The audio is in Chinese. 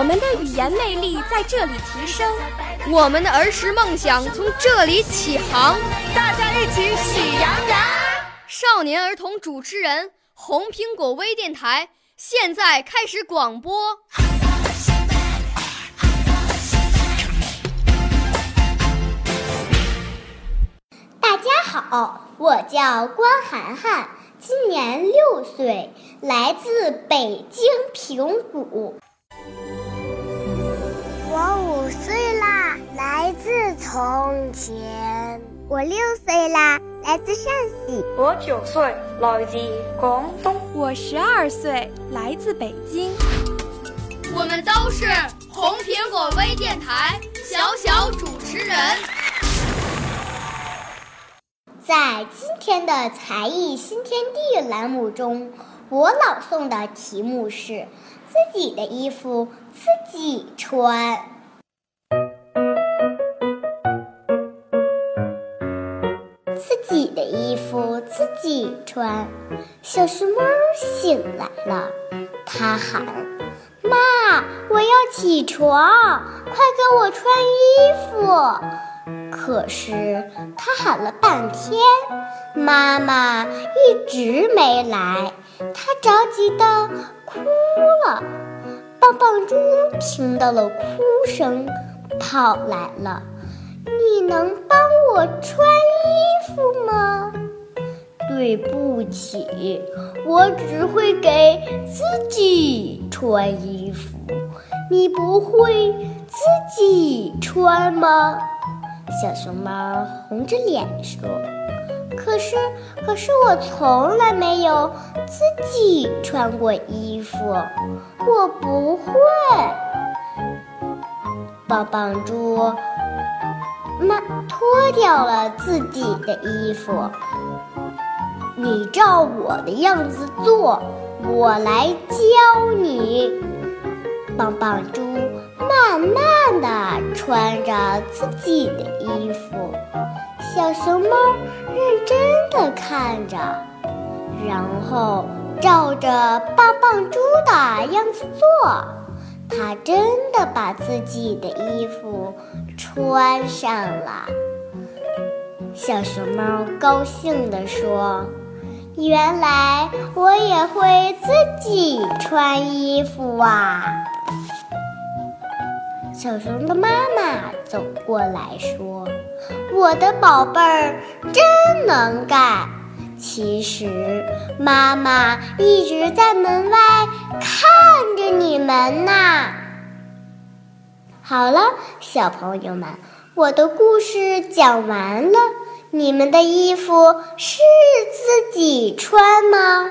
我们的语言魅力在这里提升，我们的儿时梦想从这里起航。大家一起喜羊羊。少年儿童主持人，红苹果微电台现在开始广播。大家好，我叫关涵涵，今年六岁，来自北京平谷。我五岁啦，来自从前。我六岁啦，来自陕西。我九岁，来自广东。我十二岁，来自北京。我们都是红苹果微电台小小主持人。在今天的才艺新天地栏目中，我朗诵的题目是“自己的衣服自己穿”。自己的衣服自己穿。小熊猫醒来了，它喊：“妈，我要起床，快给我穿衣服。”可是它喊了半天，妈妈一直没来，它着急的哭了。棒棒猪听到了哭声，跑来了。你能帮我穿衣服吗？对不起，我只会给自己穿衣服。你不会自己穿吗？小熊猫红着脸说：“可是，可是我从来没有自己穿过衣服，我不会。”棒棒猪。慢脱掉了自己的衣服，你照我的样子做，我来教你。棒棒猪慢慢的穿着自己的衣服，小熊猫认真的看着，然后照着棒棒猪的样子做，它真的把自己的衣服。穿上了，小熊猫高兴地说：“原来我也会自己穿衣服啊！”小熊的妈妈走过来说：“我的宝贝儿真能干。”其实妈妈一直在门外看着你们呢。好了，小朋友们，我的故事讲完了。你们的衣服是自己穿吗？